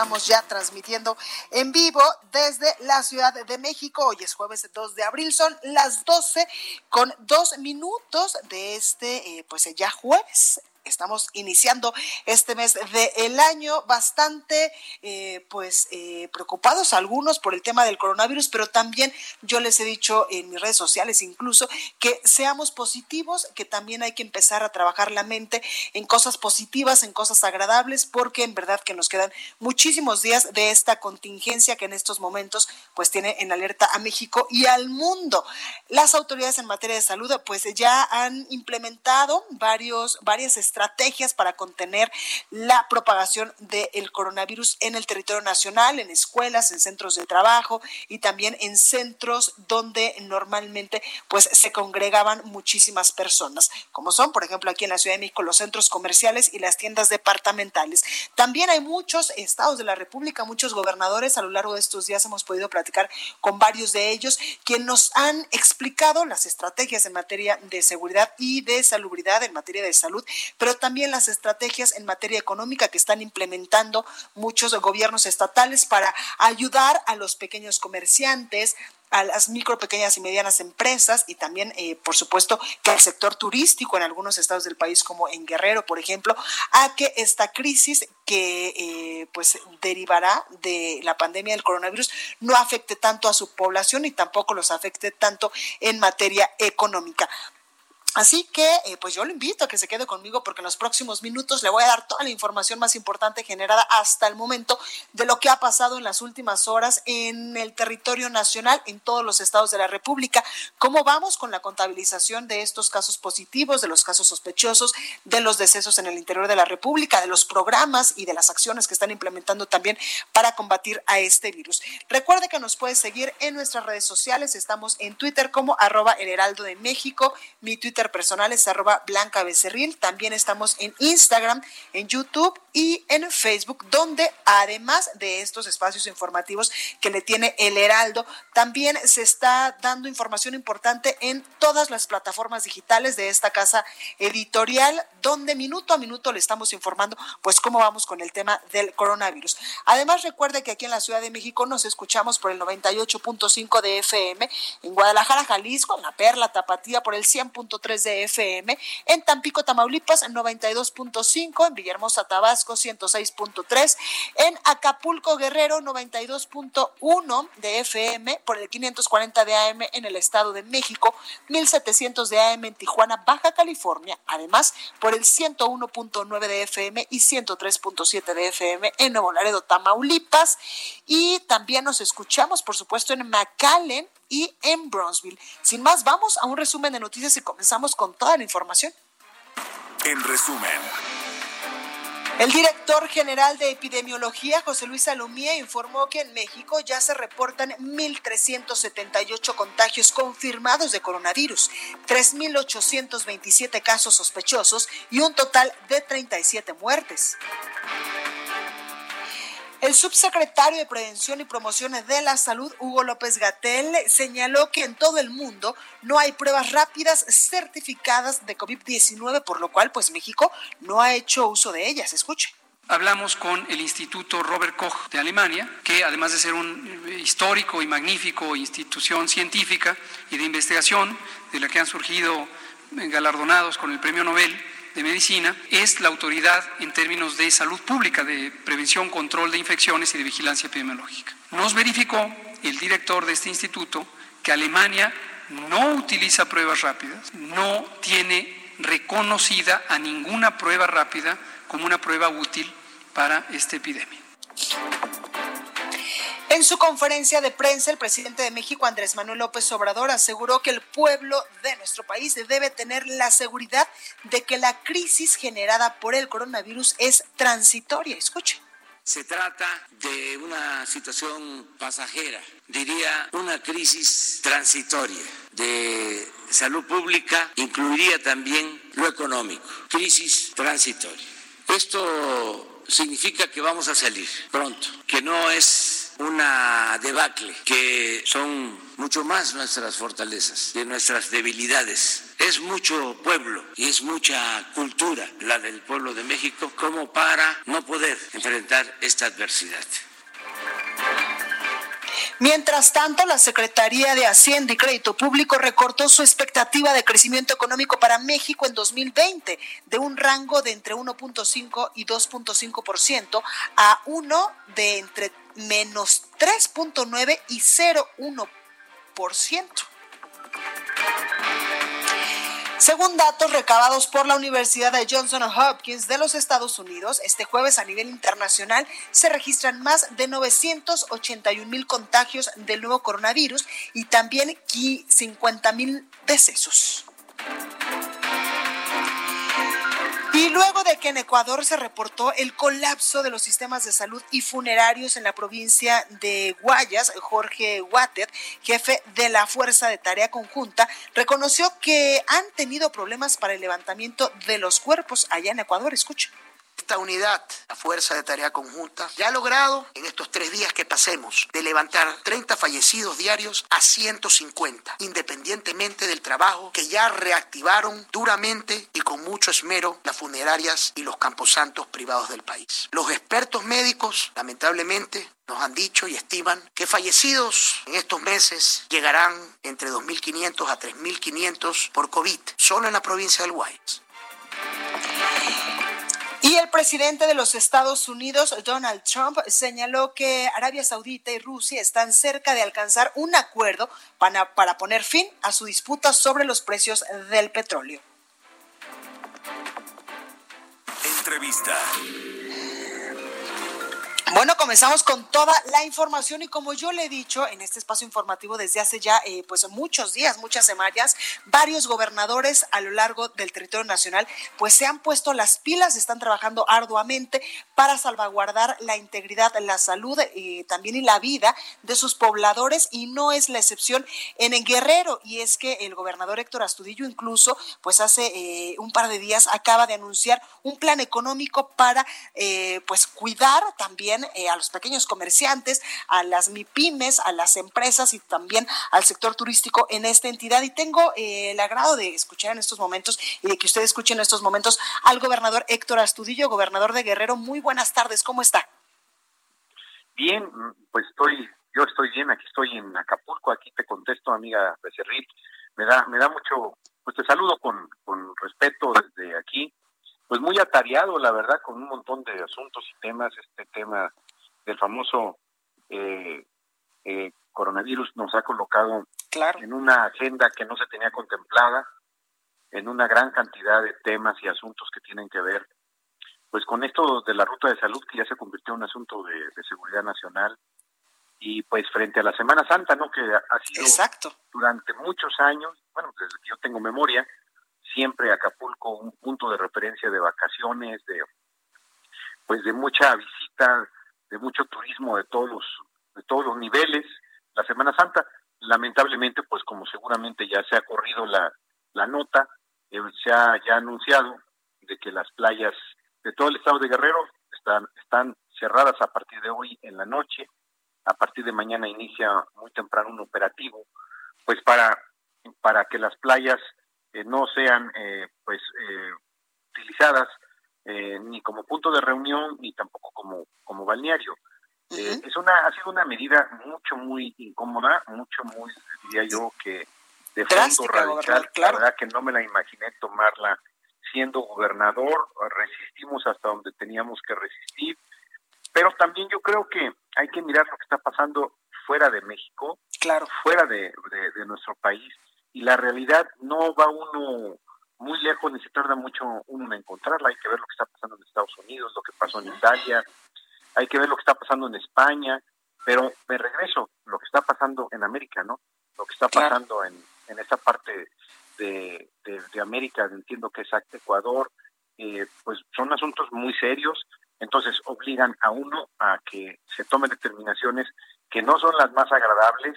Estamos ya transmitiendo en vivo desde la Ciudad de México. Hoy es jueves 2 de abril, son las 12 con dos minutos de este, eh, pues ya jueves estamos iniciando este mes del año bastante eh, pues eh, preocupados algunos por el tema del coronavirus pero también yo les he dicho en mis redes sociales incluso que seamos positivos que también hay que empezar a trabajar la mente en cosas positivas en cosas agradables porque en verdad que nos quedan muchísimos días de esta contingencia que en estos momentos pues tiene en alerta a México y al mundo. Las autoridades en materia de salud pues ya han implementado varios varias estrategias para contener la propagación del coronavirus en el territorio nacional, en escuelas, en centros de trabajo y también en centros donde normalmente pues se congregaban muchísimas personas, como son, por ejemplo, aquí en la Ciudad de México los centros comerciales y las tiendas departamentales. También hay muchos estados de la República, muchos gobernadores a lo largo de estos días hemos podido platicar con varios de ellos quienes nos han explicado las estrategias en materia de seguridad y de salubridad en materia de salud, pero también las estrategias en materia económica que están implementando muchos gobiernos estatales para ayudar a los pequeños comerciantes, a las micro, pequeñas y medianas empresas y también, eh, por supuesto, que el sector turístico en algunos estados del país, como en Guerrero, por ejemplo, a que esta crisis que eh, pues derivará de la pandemia del coronavirus no afecte tanto a su población y tampoco los afecte tanto en materia económica. Así que, eh, pues yo lo invito a que se quede conmigo porque en los próximos minutos le voy a dar toda la información más importante generada hasta el momento de lo que ha pasado en las últimas horas en el territorio nacional, en todos los estados de la República. ¿Cómo vamos con la contabilización de estos casos positivos, de los casos sospechosos, de los decesos en el interior de la República, de los programas y de las acciones que están implementando también para combatir a este virus? Recuerde que nos puede seguir en nuestras redes sociales. Estamos en Twitter como arroba el heraldo de México. Mi Twitter es arroba Blanca Becerril. También estamos en Instagram, en YouTube y en Facebook, donde además de estos espacios informativos que le tiene el Heraldo, también se está dando información importante en todas las plataformas digitales de esta casa editorial, donde minuto a minuto le estamos informando pues cómo vamos con el tema del coronavirus. Además, recuerde que aquí en la Ciudad de México nos escuchamos por el 98.5 de FM, en Guadalajara, Jalisco, en La Perla, Tapatía por el 100.3 de FM, en Tampico, Tamaulipas, 92.5, en Villahermosa, Tabasco, 106.3, en Acapulco, Guerrero, 92.1 de FM, por el 540 de AM en el Estado de México, 1700 de AM en Tijuana, Baja California, además por el 101.9 de FM y 103.7 de FM en Nuevo Laredo, Tamaulipas, y también nos escuchamos, por supuesto, en McAllen, y en Bronzeville. Sin más, vamos a un resumen de noticias y comenzamos con toda la información. En resumen. El director general de epidemiología, José Luis Salomía, informó que en México ya se reportan 1.378 contagios confirmados de coronavirus, 3.827 casos sospechosos y un total de 37 muertes. El subsecretario de Prevención y Promoción de la Salud, Hugo López Gatel, señaló que en todo el mundo no hay pruebas rápidas certificadas de COVID-19, por lo cual, pues México no ha hecho uso de ellas. Escuche. Hablamos con el Instituto Robert Koch de Alemania, que además de ser un histórico y magnífico institución científica y de investigación, de la que han surgido galardonados con el Premio Nobel, de Medicina es la autoridad en términos de salud pública, de prevención, control de infecciones y de vigilancia epidemiológica. Nos verificó el director de este instituto que Alemania no utiliza pruebas rápidas, no tiene reconocida a ninguna prueba rápida como una prueba útil para esta epidemia. En su conferencia de prensa, el presidente de México, Andrés Manuel López Obrador, aseguró que el pueblo de nuestro país debe tener la seguridad de que la crisis generada por el coronavirus es transitoria. Escuche. Se trata de una situación pasajera, diría una crisis transitoria de salud pública, incluiría también lo económico, crisis transitoria. Esto significa que vamos a salir pronto, que no es una debacle, que son mucho más nuestras fortalezas de nuestras debilidades. Es mucho pueblo y es mucha cultura la del pueblo de México como para no poder enfrentar esta adversidad. Mientras tanto, la Secretaría de Hacienda y Crédito Público recortó su expectativa de crecimiento económico para México en 2020 de un rango de entre 1.5 y 2.5% a uno de entre menos 3.9 y 0.1%. Según datos recabados por la Universidad de Johnson Hopkins de los Estados Unidos, este jueves a nivel internacional se registran más de 981 mil contagios del nuevo coronavirus y también 50 mil decesos. Y luego de que en Ecuador se reportó el colapso de los sistemas de salud y funerarios en la provincia de Guayas, Jorge Water, jefe de la Fuerza de Tarea Conjunta, reconoció que han tenido problemas para el levantamiento de los cuerpos allá en Ecuador. Escucha. Esta unidad, la Fuerza de Tarea Conjunta, ya ha logrado en estos tres días que pasemos de levantar 30 fallecidos diarios a 150, independientemente del trabajo que ya reactivaron duramente y con mucho esmero las funerarias y los camposantos privados del país. Los expertos médicos, lamentablemente, nos han dicho y estiman que fallecidos en estos meses llegarán entre 2.500 a 3.500 por COVID, solo en la provincia del Guayas. Y el presidente de los Estados Unidos, Donald Trump, señaló que Arabia Saudita y Rusia están cerca de alcanzar un acuerdo para, para poner fin a su disputa sobre los precios del petróleo. Entrevista. Bueno, comenzamos con toda la información y como yo le he dicho en este espacio informativo desde hace ya eh, pues muchos días, muchas semanas, varios gobernadores a lo largo del territorio nacional pues se han puesto las pilas, están trabajando arduamente para salvaguardar la integridad, la salud eh, también y la vida de sus pobladores y no es la excepción en el Guerrero. Y es que el gobernador Héctor Astudillo incluso pues hace eh, un par de días acaba de anunciar un plan económico para pues cuidar también eh, a los pequeños comerciantes, a las MIPIMES, a las empresas y también al sector turístico en esta entidad. Y tengo eh, el agrado de escuchar en estos momentos y de que usted escuche en estos momentos al gobernador Héctor Astudillo, gobernador de Guerrero. Muy buenas tardes, ¿cómo está? Bien, pues estoy, yo estoy bien, aquí estoy en Acapulco, aquí te contesto, amiga Becerril. Me da, me da mucho, pues te saludo con, con respeto desde aquí pues muy atareado, la verdad, con un montón de asuntos y temas. Este tema del famoso eh, eh, coronavirus nos ha colocado en una agenda que no se tenía contemplada, en una gran cantidad de temas y asuntos que tienen que ver, pues con esto de la ruta de salud que ya se convirtió en un asunto de, seguridad nacional y pues frente a la Semana Santa, ¿no? Que ha sido Exacto. durante muchos años, bueno, desde que yo tengo memoria, siempre Acapulco un punto de referencia de vacaciones, de pues de mucha visita, de mucho turismo de todos los de todos los niveles. La Semana Santa, lamentablemente, pues como seguramente ya se ha corrido la, la nota, eh, se ha ya anunciado de que las playas de todo el estado de Guerrero están están cerradas a partir de hoy en la noche. A partir de mañana inicia muy temprano un operativo, pues para para que las playas no sean eh, pues eh, utilizadas eh, ni como punto de reunión ni tampoco como como balneario. Es una ha sido una medida mucho muy incómoda mucho muy diría yo que de fondo radical. La verdad que no me la imaginé tomarla siendo gobernador. Resistimos hasta donde teníamos que resistir. Pero también yo creo que hay que mirar lo que está pasando fuera de México, claro. fuera de, de, nuestro país, y la realidad no va uno muy lejos ni se tarda mucho uno en encontrarla. Hay que ver lo que está pasando en Estados Unidos, lo que pasó en Italia, hay que ver lo que está pasando en España, pero me regreso, lo que está pasando en América, ¿no? Lo que está pasando en, en esa parte de, de, América, entiendo que es Ecuador, eh, pues son asuntos muy serios, entonces obligan a uno a que se tomen determinaciones que no son las más agradables,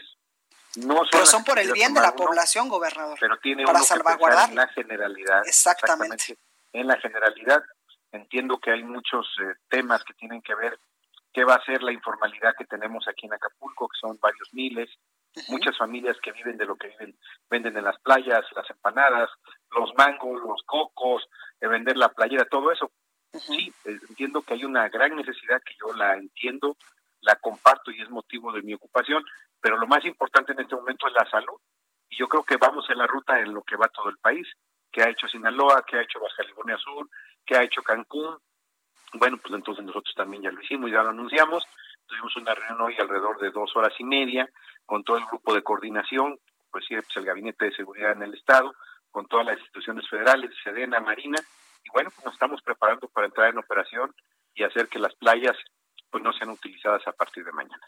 no son pero son por el bien de la población, gobernador. Pero tiene para salvaguardar en la generalidad. Exactamente. En la generalidad entiendo que hay muchos eh, temas que tienen que ver qué va a ser la informalidad que tenemos aquí en Acapulco, que son varios miles, muchas familias que viven de lo que viven, venden en las playas, las empanadas, los mangos, los cocos, de vender la playera, todo eso. Sí, eh, entiendo que hay una gran necesidad que yo la entiendo, la comparto y es motivo de mi ocupación, pero lo más importante en este momento es la salud. Y yo creo que vamos en la ruta en lo que va todo el país, que ha hecho Sinaloa, que ha hecho Baja California Sur, que ha hecho Cancún. Bueno, pues entonces nosotros también ya lo hicimos, ya lo anunciamos. Tuvimos una reunión hoy alrededor de dos horas y media con todo el grupo de coordinación, pues, sí, pues el Gabinete de Seguridad en el Estado, con todas las instituciones federales, Sedena, Marina, y bueno, pues nos estamos preparando para entrar en operación y hacer que las playas pues no sean utilizadas a partir de mañana.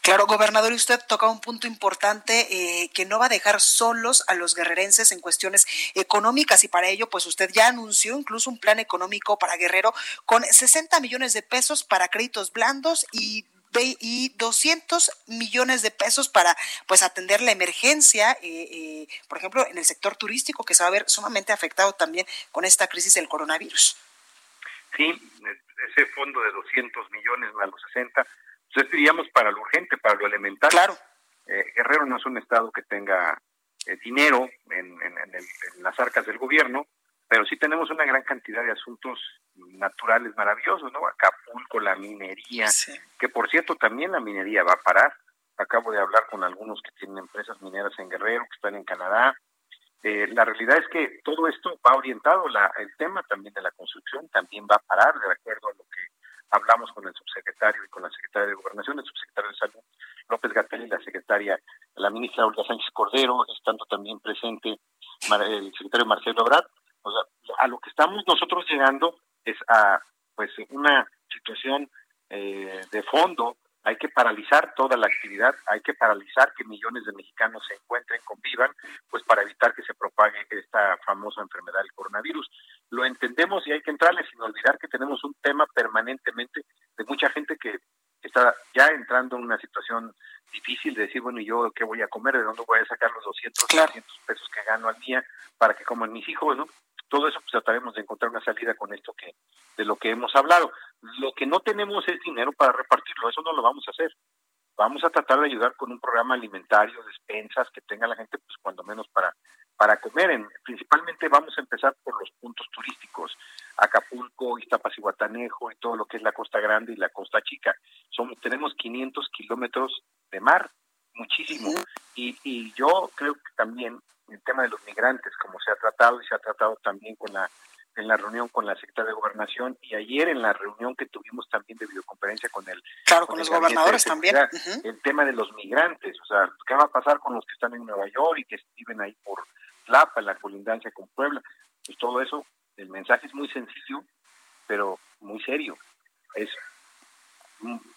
Claro, gobernador, y usted toca un punto importante eh, que no va a dejar solos a los guerrerenses en cuestiones económicas y para ello, pues usted ya anunció incluso un plan económico para Guerrero con 60 millones de pesos para créditos blandos y y 200 millones de pesos para pues atender la emergencia, eh, eh, por ejemplo, en el sector turístico que se va a ver sumamente afectado también con esta crisis del coronavirus. Sí, ese fondo de 200 millones más los 60, pues diríamos para lo urgente, para lo elemental. Claro. Eh, Guerrero no es un estado que tenga dinero en, en las arcas del gobierno, pero sí tenemos una gran cantidad de asuntos naturales maravillosos, ¿no? Acapulco, la minería, que por cierto también la minería va a parar. Acabo de hablar con algunos que tienen empresas mineras en Guerrero, que están en Canadá. Eh, la realidad es que todo esto va orientado, la, el tema también de la construcción también va a parar, de acuerdo a lo que hablamos con el subsecretario y con la secretaria de Gobernación, el subsecretario de Salud, López Gatel y la secretaria, la ministra Olga Sánchez Cordero, estando también presente el secretario Marcelo Obrat, o sea, a lo que estamos nosotros llegando es a pues una situación eh, de fondo. Hay que paralizar toda la actividad, hay que paralizar que millones de mexicanos se encuentren, convivan, pues para evitar que se propague esta famosa enfermedad del coronavirus. Lo entendemos y hay que entrarle sin olvidar que tenemos un tema permanentemente de mucha gente que está ya entrando en una situación difícil de decir, bueno, ¿y yo qué voy a comer? ¿De dónde voy a sacar los 200, 300 pesos que gano al día para que coman mis hijos? ¿no? Todo eso pues trataremos de encontrar una salida con esto que de lo que hemos hablado. Lo que no tenemos es dinero para repartirlo, eso no lo vamos a hacer. Vamos a tratar de ayudar con un programa alimentario, despensas que tenga la gente pues cuando menos para para comer. En, principalmente vamos a empezar por los puntos turísticos, Acapulco, Iztapas y Guatanejo y todo lo que es la Costa Grande y la Costa Chica. Somos, tenemos 500 kilómetros de mar, muchísimo. Y, y yo creo que también el tema de los migrantes, como se ha tratado y se ha tratado también con la en la reunión con la secretaria de Gobernación y ayer en la reunión que tuvimos también de videoconferencia con el claro con, los gobernadores también. el tema de los migrantes o sea qué va a pasar con los que están en Nueva York y que viven ahí por Tlapa en la colindancia con Puebla pues todo eso el mensaje es muy sencillo pero muy serio. Es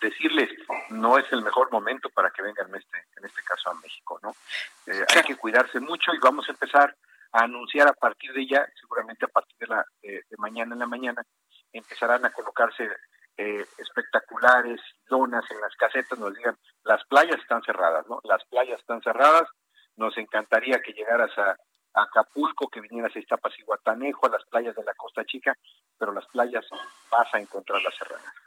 decirles no es el mejor momento para que vengan en este en este caso a México no eh, hay que cuidarse mucho y vamos a empezar a anunciar a partir de ya seguramente a partir de la de, mañana en la mañana empezarán a colocarse eh, espectaculares donas en las casetas nos digan las playas están cerradas no las playas están cerradas nos encantaría que llegaras a, Acapulco, que vinieras a Iztapas y Guatanejo, a las playas de la Costa Chica, pero las playas vas a encontrarlas cerradas.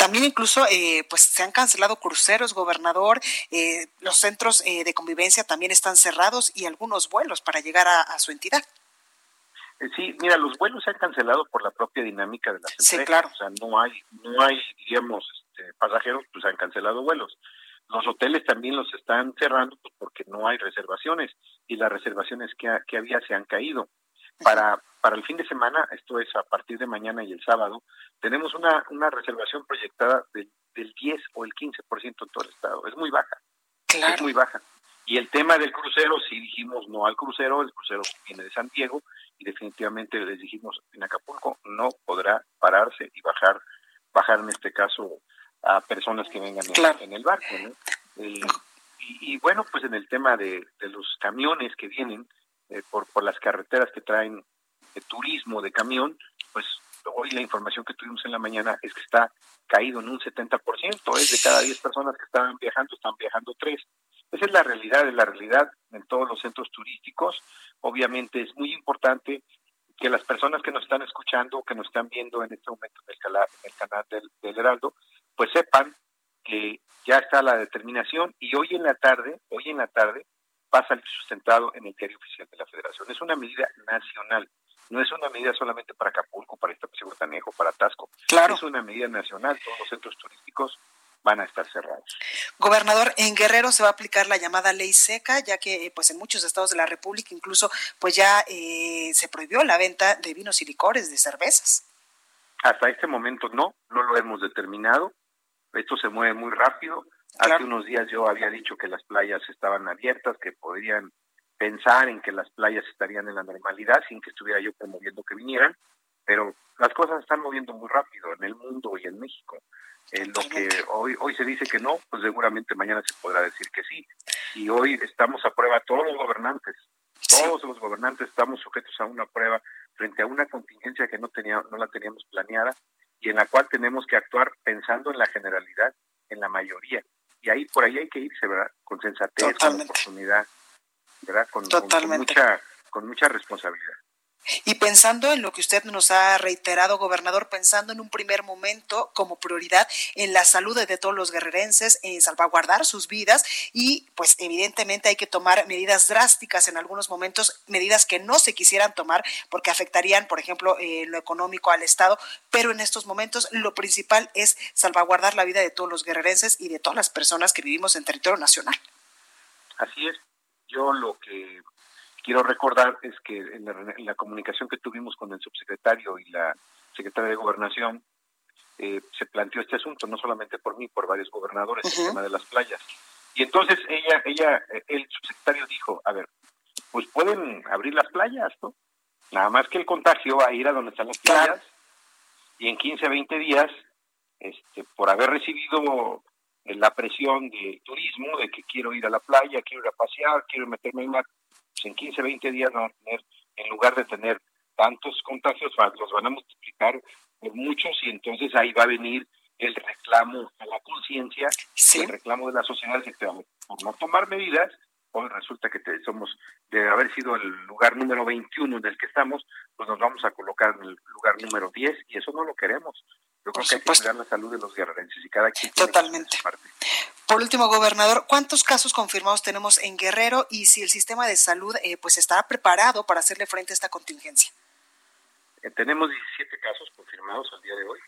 También incluso eh, pues se han cancelado cruceros, gobernador, eh, los centros eh, de convivencia también están cerrados y algunos vuelos para llegar a, su entidad. Sí, mira, los vuelos se han cancelado por la propia dinámica de las empresas. Sí, claro. O sea, no hay, no hay, digamos, este, pasajeros, pues han cancelado vuelos. Los hoteles también los están cerrando pues, porque no hay reservaciones y las reservaciones que, que había se han caído. Para, para el fin de semana, esto es a partir de mañana y el sábado, tenemos una, una reservación proyectada del 10 o el 15% en todo el estado. Es muy baja. Es muy baja. Y el tema del crucero, sí dijimos no al crucero, el crucero viene de San Diego y definitivamente les dijimos en Acapulco no podrá pararse y bajar, bajar en este caso a personas que vengan en, el barco. y, y, bueno, pues en el tema de, de los camiones que vienen eh, por, por las carreteras que traen de turismo de camión, pues hoy la información que tuvimos en la mañana es que está caído en un 70%, es de cada 10 personas que estaban viajando, están viajando 3. Esa es la realidad, es la realidad en todos los centros turísticos. Obviamente es muy importante que las personas que nos están escuchando, que nos están viendo en este momento en el, canal, en el canal del, del Heraldo, pues sepan que ya está la determinación y hoy en la tarde, hoy en la tarde, va a salir sustentado en el diario oficial de la Federación. Es una medida nacional, no es una medida solamente para Acapulco, para Tanejo, para Tasco. Claro. Es una medida nacional, todos los centros turísticos van a estar cerrados. Gobernador, en Guerrero se va a aplicar la llamada ley seca, ya que eh, pues en muchos estados de la República incluso pues ya eh, se prohibió la venta de vinos y licores, de cervezas. Hasta este momento no, no lo hemos determinado. Esto se mueve muy rápido. Hace unos días yo había dicho que las playas estaban abiertas, que podrían pensar en que las playas estarían en la normalidad sin que estuviera yo promoviendo que vinieran, pero las cosas están moviendo muy rápido en el mundo y en México. En lo que hoy hoy se dice que no, pues seguramente mañana se podrá decir que sí. Y hoy estamos a prueba todos los gobernantes, todos los gobernantes estamos sujetos a una prueba frente a una contingencia que no tenía no la teníamos planeada y en la cual tenemos que actuar pensando en la generalidad, en la mayoría. Y ahí por ahí hay que irse, ¿verdad? Con sensatez, con oportunidad, ¿verdad? con mucha con mucha responsabilidad. Y pensando en lo que usted nos ha reiterado, gobernador, pensando en un primer momento como prioridad en la salud de todos los guerrerenses, en salvaguardar sus vidas y pues evidentemente hay que tomar medidas drásticas en algunos momentos, medidas que no se quisieran tomar porque afectarían, por ejemplo, eh, lo económico al Estado, pero en estos momentos lo principal es salvaguardar la vida de todos los guerrerenses y de todas las personas que vivimos en territorio nacional. Así es. Yo lo que quiero recordar es que en la, comunicación que tuvimos con el subsecretario y la secretaria de Gobernación, eh, se planteó este asunto, no solamente por mí, por varios gobernadores, el tema de las playas. Y entonces ella, ella, el subsecretario dijo, a ver, pues pueden abrir las playas, ¿no? Nada más que el contagio va a ir a donde están las playas y en 15, 20 días, este, por haber recibido la presión del turismo, de que quiero ir a la playa, quiero ir a pasear, quiero meterme en la en 15, 20 días van a tener, en lugar de tener tantos contagios, los van a multiplicar por muchos y entonces ahí va a venir el reclamo a la conciencia, el reclamo de la sociedad que por no tomar medidas, hoy resulta que somos, de haber sido el lugar número 21 en el que estamos, pues nos vamos a colocar en el lugar número 10 y eso no lo queremos. Yo creo que hay que cuidar la salud de los guerrerenses y cada quien Totalmente. parte. Por último, gobernador, ¿cuántos casos confirmados tenemos en Guerrero y si el sistema de salud eh, pues estará preparado para hacerle frente a esta contingencia? Eh, tenemos 17 casos confirmados al día de hoy,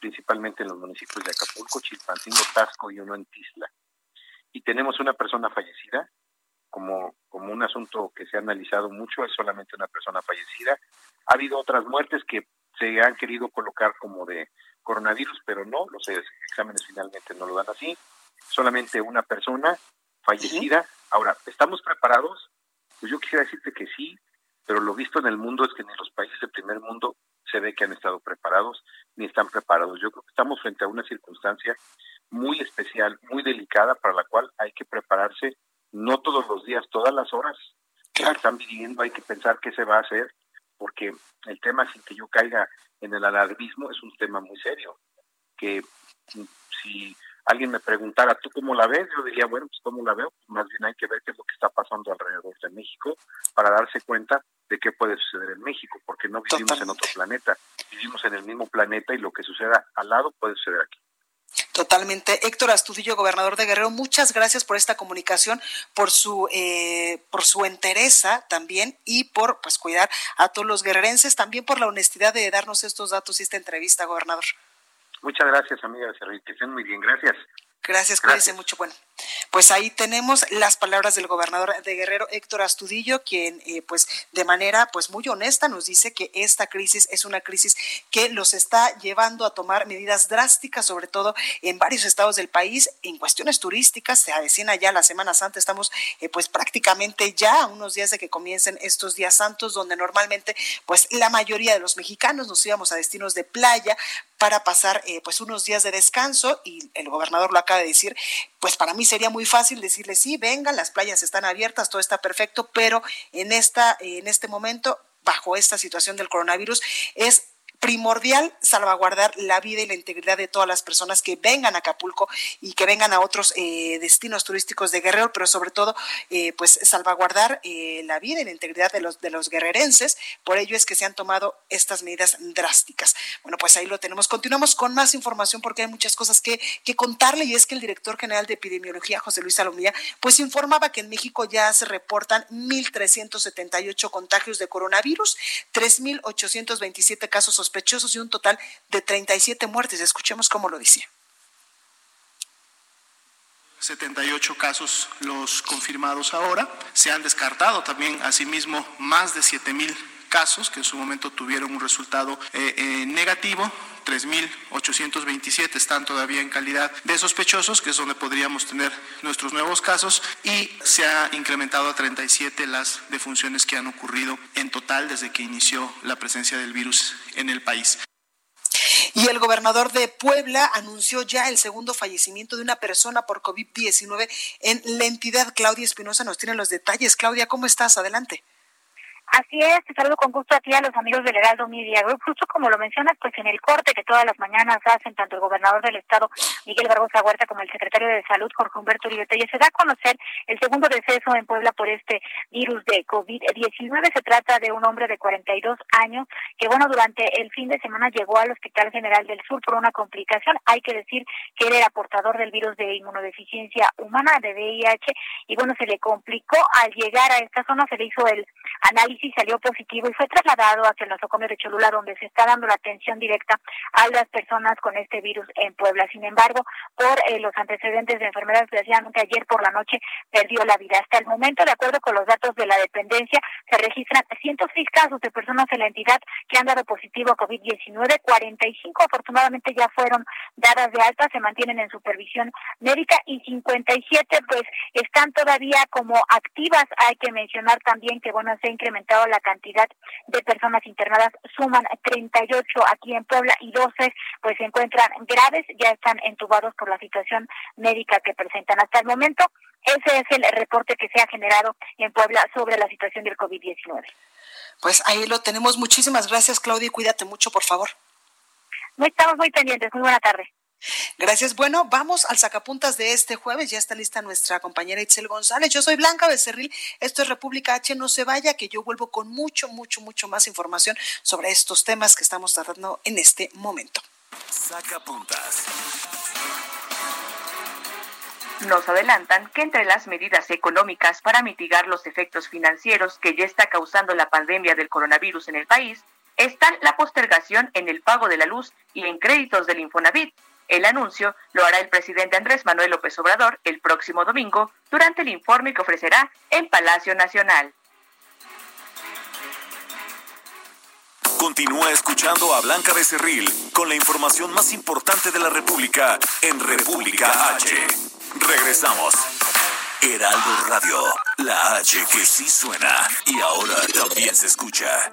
principalmente en los municipios de Acapulco, Chilpancingo, Tasco y uno en Tisla. Y tenemos una persona fallecida, como, como un asunto que se ha analizado mucho, es solamente una persona fallecida. Ha habido otras muertes que se han querido colocar como de coronavirus, pero no, los exámenes finalmente no lo dan así. Solamente una persona fallecida. Ahora, ¿estamos preparados? Pues yo quisiera decirte que sí, pero lo visto en el mundo es que ni los países del primer mundo se ve que han estado preparados ni están preparados. Yo creo que estamos frente a una circunstancia muy especial, muy delicada, para la cual hay que prepararse no todos los días, todas las horas que están viviendo, hay que pensar qué se va a hacer, porque el tema, sin que yo caiga en el alarmismo, es un tema muy serio, que si alguien me preguntara, ¿tú cómo la ves? Yo diría, bueno, pues cómo la veo, más bien hay que ver qué es lo que está pasando alrededor de México para darse cuenta de qué puede suceder en México, porque no vivimos en otro planeta, vivimos en el mismo planeta y lo que suceda al lado puede suceder aquí. Totalmente. Héctor Astudillo, gobernador de Guerrero, muchas gracias por esta comunicación, por su eh, por su entereza también y por pues cuidar a todos los guerrerenses, también por la honestidad de darnos estos datos y esta entrevista, gobernador. Muchas gracias, amiga. Que estén muy bien. Gracias. Gracias, cuídense mucho. Bueno, pues ahí tenemos las palabras del gobernador de Guerrero, Héctor Astudillo, quien eh, pues de manera pues muy honesta nos dice que esta crisis es una crisis que los está llevando a tomar medidas drásticas, sobre todo en varios estados del país, en cuestiones turísticas, se avecina ya la Semana Santa, estamos eh, pues prácticamente ya a unos días de que comiencen estos días santos, donde normalmente pues la mayoría de los mexicanos nos íbamos a destinos de playa para pasar eh, pues unos días de descanso y el gobernador lo acaba de decir, pues para mí sería muy fácil decirle sí, vengan, las playas están abiertas, todo está perfecto, pero en esta en este momento bajo esta situación del coronavirus es primordial salvaguardar la vida y la integridad de todas las personas que vengan a Acapulco y que vengan a otros eh, destinos turísticos de Guerrero, pero sobre todo, eh, pues salvaguardar eh, la vida y la integridad de los de los guerrerenses. Por ello es que se han tomado estas medidas drásticas. Bueno, pues ahí lo tenemos. Continuamos con más información porque hay muchas cosas que, que contarle y es que el director general de epidemiología, José Luis Salomía, pues informaba que en México ya se reportan 1.378 contagios de coronavirus, 3.827 casos sospechosos y un total de 37 muertes. Escuchemos cómo lo decía. 78 casos los confirmados ahora. Se han descartado también, asimismo, más de 7 mil casos que en su momento tuvieron un resultado eh, eh, negativo. 3.827 están todavía en calidad de sospechosos, que es donde podríamos tener nuestros nuevos casos, y se ha incrementado a 37 las defunciones que han ocurrido en total desde que inició la presencia del virus en el país. Y el gobernador de Puebla anunció ya el segundo fallecimiento de una persona por COVID-19 en la entidad. Claudia Espinosa nos tiene los detalles. Claudia, ¿cómo estás? Adelante. Así es, te saludo con gusto a ti a los amigos del Heraldo Media Group. Justo como lo mencionas, pues en el corte que todas las mañanas hacen tanto el gobernador del estado, Miguel Barbosa Huerta, como el secretario de Salud, Jorge Humberto Uribe se da a conocer el segundo deceso en Puebla por este virus de COVID-19. Se trata de un hombre de 42 años que, bueno, durante el fin de semana llegó al Hospital General del Sur por una complicación. Hay que decir que él era portador del virus de inmunodeficiencia humana, de VIH, y bueno, se le complicó al llegar a esta zona, se le hizo el análisis y salió positivo y fue trasladado hacia el nosocomio de Cholula, donde se está dando la atención directa a las personas con este virus en Puebla. Sin embargo, por eh, los antecedentes de enfermedad, desgraciadamente ayer por la noche perdió la vida. Hasta el momento, de acuerdo con los datos de la dependencia, se registran 106 casos de personas en la entidad que han dado positivo a COVID-19. 45 afortunadamente ya fueron dadas de alta, se mantienen en supervisión médica y 57 pues están todavía como activas. Hay que mencionar también que bueno, se ha incrementado la cantidad de personas internadas, suman 38 aquí en Puebla y 12 pues se encuentran graves, ya están entubados por la situación médica que presentan hasta el momento. Ese es el reporte que se ha generado en Puebla sobre la situación del COVID-19. Pues ahí lo tenemos. Muchísimas gracias, Claudia, cuídate mucho, por favor. No estamos muy pendientes. Muy buena tarde. Gracias. Bueno, vamos al sacapuntas de este jueves. Ya está lista nuestra compañera Itzel González. Yo soy Blanca Becerril. Esto es República H. No se vaya, que yo vuelvo con mucho, mucho, mucho más información sobre estos temas que estamos tratando en este momento. Sacapuntas. Nos adelantan que entre las medidas económicas para mitigar los efectos financieros que ya está causando la pandemia del coronavirus en el país, están la postergación en el pago de la luz y en créditos del Infonavit, el anuncio lo hará el presidente Andrés Manuel López Obrador el próximo domingo durante el informe que ofrecerá en Palacio Nacional. Continúa escuchando a Blanca Becerril con la información más importante de la República en República H. Regresamos. Heraldo Radio, la H que sí suena y ahora también se escucha.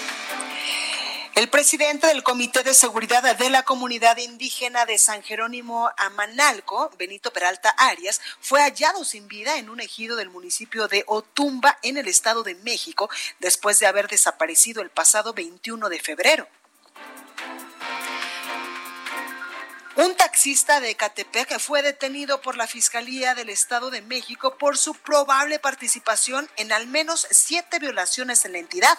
El presidente del Comité de Seguridad de la Comunidad Indígena de San Jerónimo Amanalco, Benito Peralta Arias, fue hallado sin vida en un ejido del municipio de Otumba, en el Estado de México, después de haber desaparecido el pasado 21 de febrero. Un taxista de Catepec fue detenido por la Fiscalía del Estado de México por su probable participación en al menos siete violaciones en la entidad.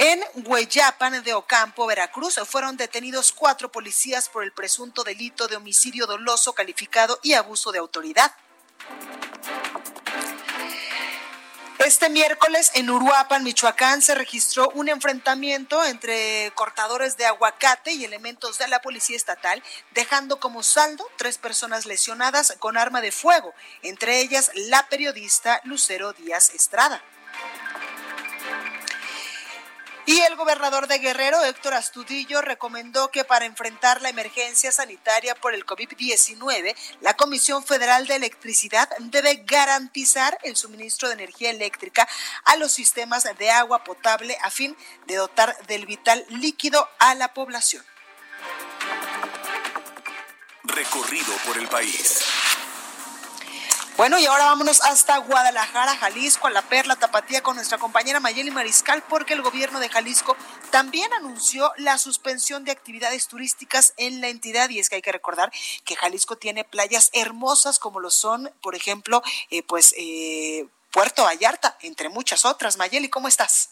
En Hueyapan de Ocampo, Veracruz, fueron detenidos cuatro policías por el presunto delito de homicidio doloso calificado y abuso de autoridad. Este miércoles en Uruapan, Michoacán, se registró un enfrentamiento entre cortadores de aguacate y elementos de la Policía Estatal, dejando como saldo tres personas lesionadas con arma de fuego, entre ellas la periodista Lucero Díaz Estrada. Y el gobernador de Guerrero, Héctor Astudillo, recomendó que para enfrentar la emergencia sanitaria por el COVID-19, la Comisión Federal de Electricidad debe garantizar el suministro de energía eléctrica a los sistemas de agua potable a fin de dotar del vital líquido a la población. Recorrido por el país. Bueno, y ahora vámonos hasta Guadalajara, Jalisco, a la Perla Tapatía con nuestra compañera Mayeli Mariscal, porque el gobierno de Jalisco también anunció la suspensión de actividades turísticas en la entidad. Y es que hay que recordar que Jalisco tiene playas hermosas como lo son, por ejemplo, eh, pues eh, Puerto Vallarta, entre muchas otras. Mayeli, ¿cómo estás?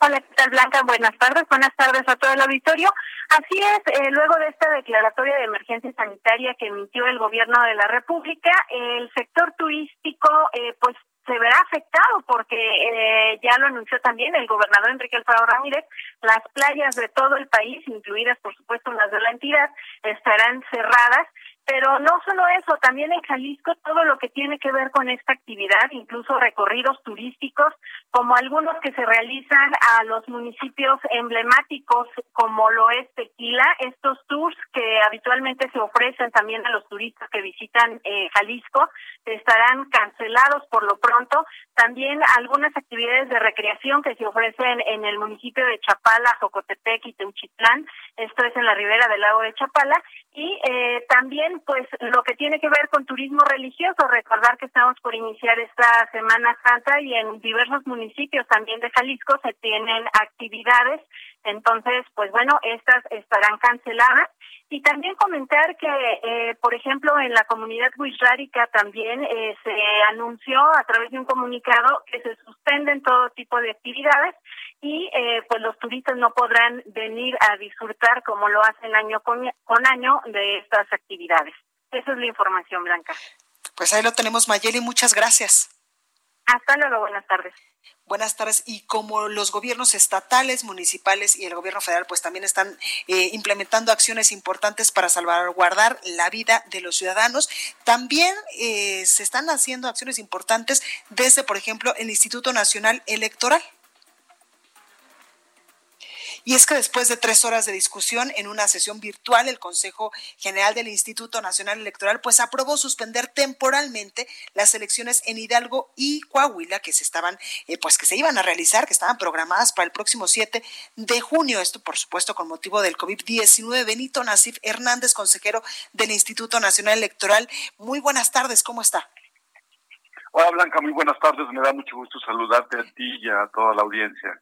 Hola, ¿qué tal Blanca? Buenas tardes, buenas tardes a todo el auditorio. Así es, eh, luego de esta declaratoria de emergencia sanitaria que emitió el gobierno de la República, el sector turístico eh, pues se verá afectado porque eh, ya lo anunció también el gobernador Enrique Alfaro Ramírez, las playas de todo el país, incluidas por supuesto las de la entidad, estarán cerradas pero no solo eso, también en Jalisco todo lo que tiene que ver con esta actividad, incluso recorridos turísticos, como algunos que se realizan a los municipios emblemáticos como lo es Tequila, estos tours que habitualmente se ofrecen también a los turistas que visitan eh, Jalisco, estarán cancelados por lo pronto. También algunas actividades de recreación que se ofrecen en el municipio de Chapala, Jocotepec y Teuchitlán, esto es en la ribera del lago de Chapala, y eh, también pues lo que tiene que ver con turismo religioso, recordar que estamos por iniciar esta Semana Santa y en diversos municipios también de Jalisco se tienen actividades, entonces pues bueno, estas estarán canceladas y también comentar que, eh, por ejemplo, en la comunidad wixárika también eh, se anunció a través de un comunicado que se suspenden todo tipo de actividades y eh, pues los turistas no podrán venir a disfrutar como lo hacen año con, con año de estas actividades. Esa es la información, Blanca. Pues ahí lo tenemos, Mayeli. Muchas gracias. Hasta luego, buenas tardes. Buenas tardes. Y como los gobiernos estatales, municipales y el gobierno federal, pues también están eh, implementando acciones importantes para salvaguardar la vida de los ciudadanos, también eh, se están haciendo acciones importantes desde, por ejemplo, el Instituto Nacional Electoral. Y es que después de tres horas de discusión en una sesión virtual, el Consejo General del Instituto Nacional Electoral pues aprobó suspender temporalmente las elecciones en Hidalgo y Coahuila que se estaban, eh, pues que se iban a realizar, que estaban programadas para el próximo 7 de junio. Esto, por supuesto, con motivo del COVID-19. Benito Nasif Hernández, consejero del Instituto Nacional Electoral. Muy buenas tardes, ¿cómo está? Hola Blanca, muy buenas tardes. Me da mucho gusto saludarte a ti y a toda la audiencia.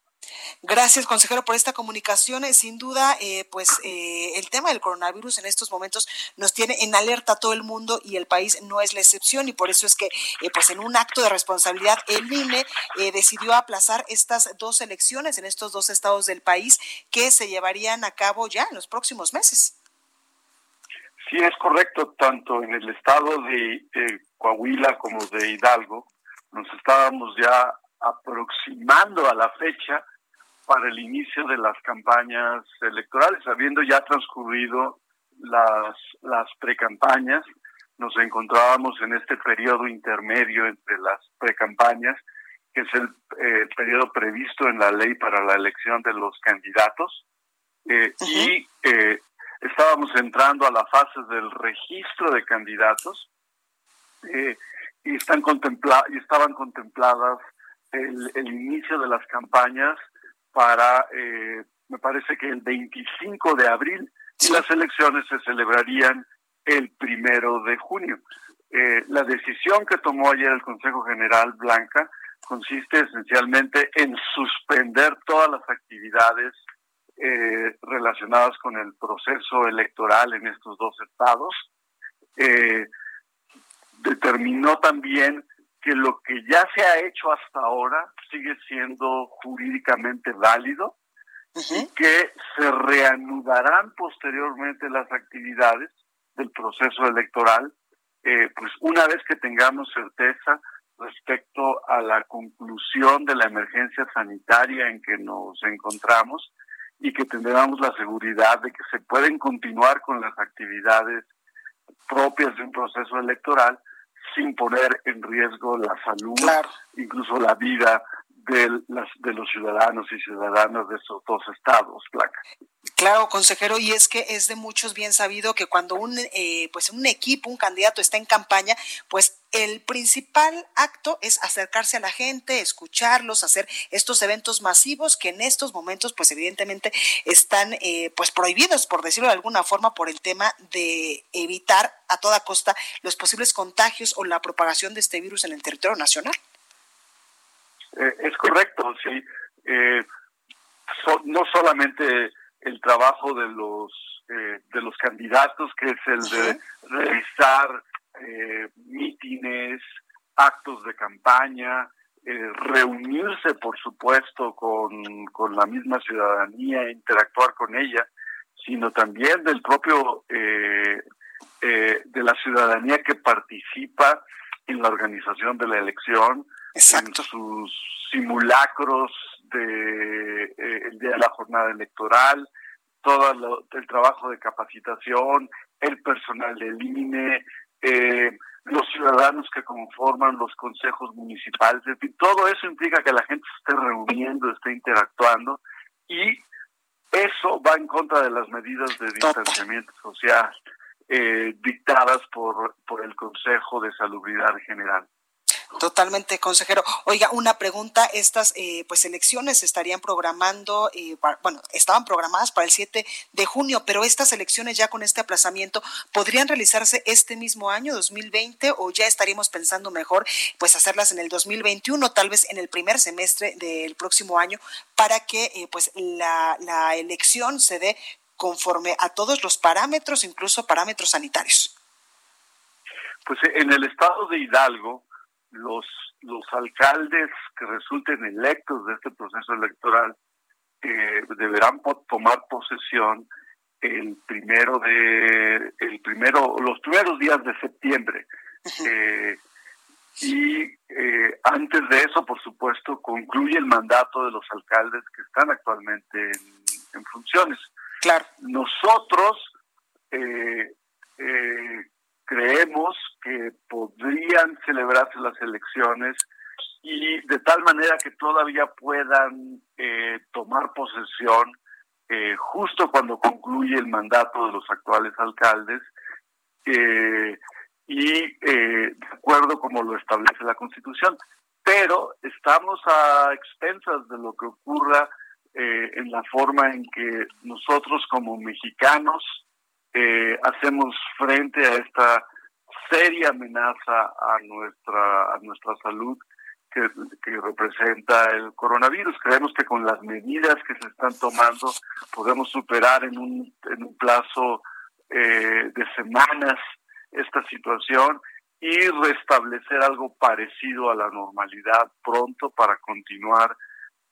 Gracias, consejero, por esta comunicación. Eh, sin duda, eh, pues eh, el tema del coronavirus en estos momentos nos tiene en alerta a todo el mundo y el país no es la excepción y por eso es que, pues en un acto de responsabilidad, el INE decidió aplazar estas dos elecciones en estos dos estados del país que se llevarían a cabo ya en los próximos meses. Sí, es correcto, tanto en el estado de Coahuila como de Hidalgo, nos estábamos ya aproximando a la fecha para el inicio de las campañas electorales, habiendo ya transcurrido las, las precampañas, nos encontrábamos en este periodo intermedio entre las precampañas, que es el eh, periodo previsto en la ley para la elección de los candidatos, eh, y eh, estábamos entrando a la fase del registro de candidatos, y, están contempla y estaban contempladas el, inicio de las campañas para, eh, me parece que el 25 de abril, y las elecciones se celebrarían el primero de junio. Eh, la decisión que tomó ayer el Consejo General Blanca consiste esencialmente en suspender todas las actividades eh, relacionadas con el proceso electoral en estos dos estados. Eh, determinó también que lo que ya se ha hecho hasta ahora sigue siendo jurídicamente válido y que se reanudarán posteriormente las actividades del proceso electoral, eh, pues una vez que tengamos certeza respecto a la conclusión de la emergencia sanitaria en que nos encontramos y que tendremos la seguridad de que se pueden continuar con las actividades propias de un proceso electoral sin poner en riesgo la salud, incluso la vida de, las, de los ciudadanos y ciudadanas de esos dos estados. Claro, consejero, y es que es de muchos bien sabido que cuando un, eh, pues un equipo, un candidato está en campaña, pues el principal acto es acercarse a la gente, escucharlos, hacer estos eventos masivos que en estos momentos, pues evidentemente están eh, pues prohibidos, por decirlo de alguna forma, por el tema de evitar a toda costa los posibles contagios o la propagación de este virus en el territorio nacional. Eh, es correcto, sí. Eh, no solamente trabajo de los eh, de los candidatos, que es el de realizar mítines, actos de campaña, reunirse, por supuesto, con, con la misma ciudadanía, interactuar con ella, sino también del propio de la ciudadanía que participa en la organización de la elección, Exacto. en sus simulacros de eh, el día de la jornada electoral, todo el trabajo de capacitación, el personal del INE, eh, los ciudadanos que conforman los consejos municipales, todo eso implica que la gente se esté reuniendo, esté interactuando y eso va en contra de las medidas de distanciamiento social eh, dictadas por, por el Consejo de Salubridad General. Totalmente, consejero. Oiga, una pregunta, estas eh, pues elecciones estarían programando, eh, bueno, estaban programadas para el 7 de junio, pero estas elecciones ya con este aplazamiento, ¿podrían realizarse este mismo año, 2020, o ya estaríamos pensando mejor pues hacerlas en el 2021, tal vez en el primer semestre del próximo año, para que eh, pues la elección se dé conforme a todos los parámetros, incluso parámetros sanitarios? Pues en el estado de Hidalgo, los, los alcaldes que resulten electos de este proceso electoral eh, deberán tomar posesión el primero de el primero los primeros días de septiembre. Eh, y eh, antes de eso por supuesto concluye el mandato de los alcaldes que están actualmente en, funciones. Claro. Nosotros eh, creemos que podrían celebrarse las elecciones y de tal manera que todavía puedan eh, tomar posesión eh, justo cuando concluye el mandato de los actuales alcaldes eh, y de acuerdo como lo establece la Constitución. Pero estamos a expensas de lo que ocurra en la forma en que nosotros como mexicanos eh, hacemos frente a esta seria amenaza a nuestra a nuestra salud que, representa el coronavirus. Creemos que con las medidas que se están tomando podemos superar en un, en un plazo eh, de semanas esta situación y restablecer algo parecido a la normalidad pronto para continuar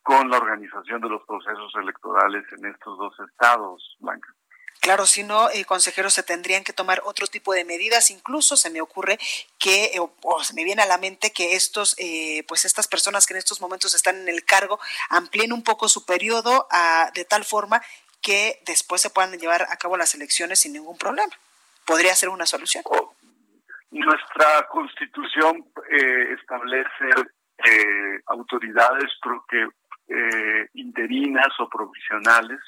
con la organización de los procesos electorales en estos dos estados, Blanca. Claro, si no, eh, consejeros, se tendrían que tomar otro tipo de medidas. Incluso se me ocurre que, eh, o, se me viene a la mente que estos, eh, pues estas personas que en estos momentos están en el cargo amplíen un poco su periodo a, de tal forma que después se puedan llevar a cabo las elecciones sin ningún problema. Podría ser una solución. Oh, nuestra constitución establece autoridades que, interinas o provisionales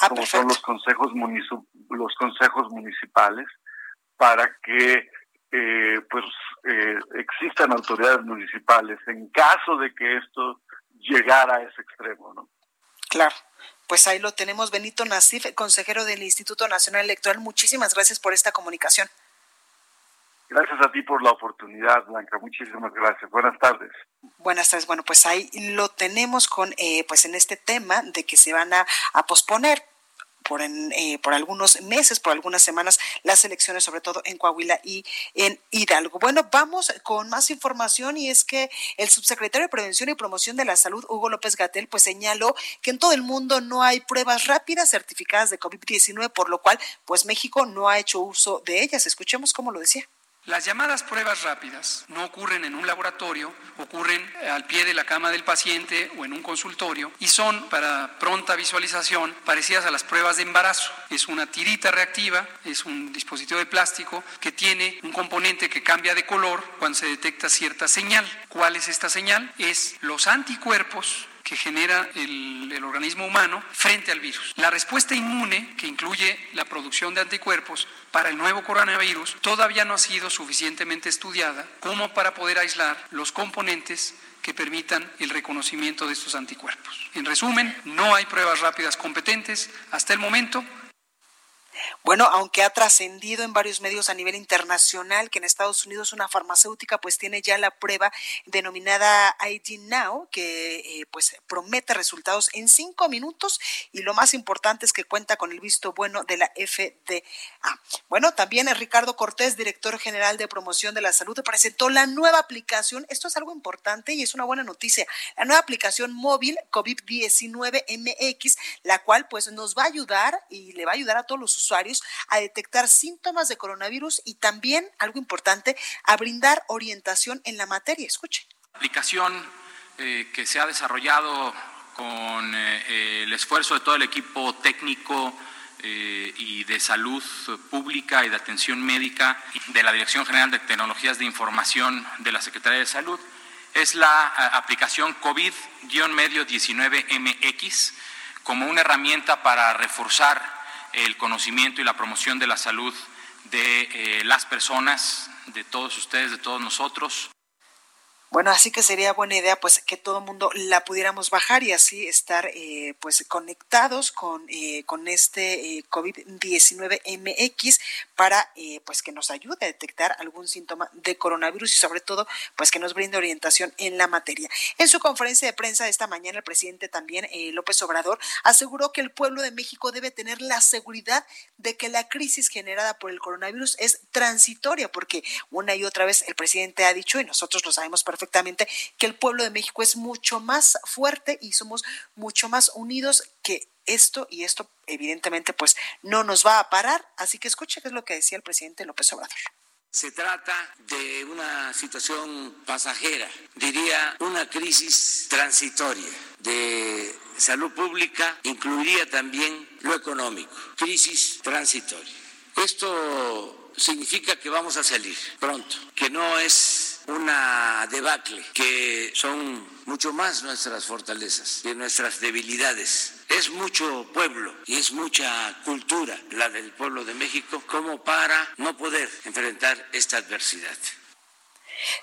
Ah, como son los consejos los consejos municipales para que eh, pues eh, existan autoridades municipales en caso de que esto llegara a ese extremo, ¿no? Claro. Pues ahí lo tenemos, Benito Nasif, consejero del Instituto Nacional Electoral. Muchísimas gracias por esta comunicación. Gracias a ti por la oportunidad, Blanca. Muchísimas gracias. Buenas tardes. Buenas tardes. Bueno, pues ahí lo tenemos con, eh, pues en este tema de que se van a, posponer por, en, eh, por algunos meses, por algunas semanas, las elecciones, sobre todo en Coahuila y en Hidalgo. Bueno, vamos con más información y es que el subsecretario de Prevención y Promoción de la Salud, Hugo López Gatel, pues señaló que en todo el mundo no hay pruebas rápidas certificadas de COVID-19, por lo cual, pues México no ha hecho uso de ellas. Escuchemos cómo lo decía. Las llamadas pruebas rápidas no ocurren en un laboratorio, ocurren al pie de la cama del paciente o en un consultorio y son para pronta visualización parecidas a las pruebas de embarazo. Es una tirita reactiva, es un dispositivo de plástico que tiene un componente que cambia de color cuando se detecta cierta señal. ¿Cuál es esta señal? Es los anticuerpos que genera el, organismo humano frente al virus. La respuesta inmune, que incluye la producción de anticuerpos para el nuevo coronavirus, todavía no ha sido suficientemente estudiada como para poder aislar los componentes que permitan el reconocimiento de estos anticuerpos. En resumen, no hay pruebas rápidas competentes hasta el momento bueno, aunque ha trascendido en varios medios a nivel internacional que en Estados Unidos una farmacéutica pues tiene ya la prueba denominada ID Now que eh, pues promete resultados en cinco minutos y lo más importante es que cuenta con el visto bueno de la FDA. Bueno, también Ricardo Cortés, director general de promoción de la salud, presentó la nueva aplicación. Esto es algo importante y es una buena noticia. La nueva aplicación móvil COVID-19 MX, la cual pues nos va a ayudar y le va a ayudar a todos los usuarios a detectar síntomas de coronavirus y también, algo importante, a brindar orientación en la materia. Escuche. Aplicación eh, que se ha desarrollado con eh, el esfuerzo de todo el equipo técnico eh, y de salud pública y de atención médica de la Dirección General de Tecnologías de Información de la Secretaría de Salud es la aplicación COVID-Medio 19MX como una herramienta para reforzar el conocimiento y la promoción de la salud de eh, las personas, de todos ustedes, de todos nosotros. Bueno, así que sería buena idea pues que todo el mundo la pudiéramos bajar y así estar eh, pues conectados con, eh, con este eh, COVID-19 MX para eh, pues que nos ayude a detectar algún síntoma de coronavirus y sobre todo pues que nos brinde orientación en la materia. En su conferencia de prensa esta mañana el presidente también eh, López Obrador aseguró que el pueblo de México debe tener la seguridad de que la crisis generada por el coronavirus es transitoria porque una y otra vez el presidente ha dicho y nosotros lo sabemos perfectamente perfectamente que el pueblo de México es mucho más fuerte y somos mucho más unidos que esto y esto evidentemente pues no nos va a parar. Así que escuche qué es lo que decía el presidente López Obrador. Se trata de una situación pasajera, diría una crisis transitoria de salud pública, incluiría también lo económico, crisis transitoria. Esto significa que vamos a salir pronto, que no es una debacle, que son mucho más nuestras fortalezas que nuestras debilidades. Es mucho pueblo y es mucha cultura la del pueblo de México como para no poder enfrentar esta adversidad.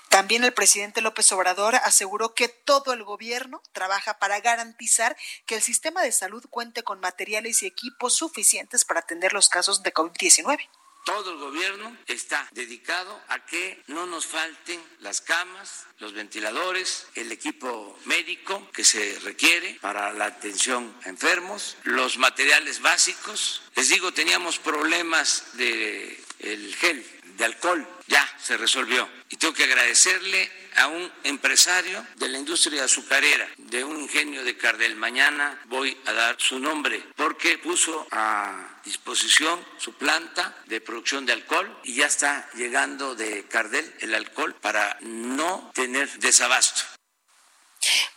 También el presidente López Obrador aseguró que todo el gobierno trabaja para garantizar que el sistema de salud cuente con materiales y equipos suficientes para atender los casos de COVID-19 todo el gobierno está dedicado a que no nos falten las camas, los ventiladores, el equipo médico que se requiere para la atención a enfermos, los materiales básicos. Les digo, teníamos problemas de el gel, de alcohol, ya se resolvió. Y tengo que agradecerle a un empresario de la industria azucarera, de un ingenio de Cardel. Mañana voy a dar su nombre porque puso a disposición su planta de producción de alcohol y ya está llegando de Cardel el alcohol para no tener desabasto.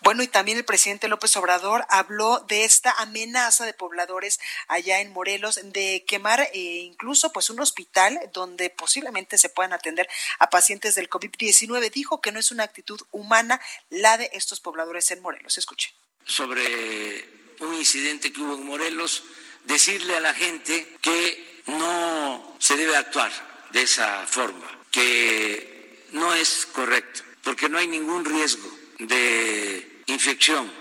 Bueno, y también el presidente López Obrador habló de esta amenaza de pobladores allá en Morelos de quemar eh, incluso pues un hospital donde posiblemente se puedan atender a pacientes del COVID-19. Dijo que no es una actitud humana la de estos pobladores en Morelos. Escuche. Sobre un incidente que hubo en Morelos, decirle a la gente que no se debe actuar de esa forma, que no es correcto, porque no hay ningún riesgo de infección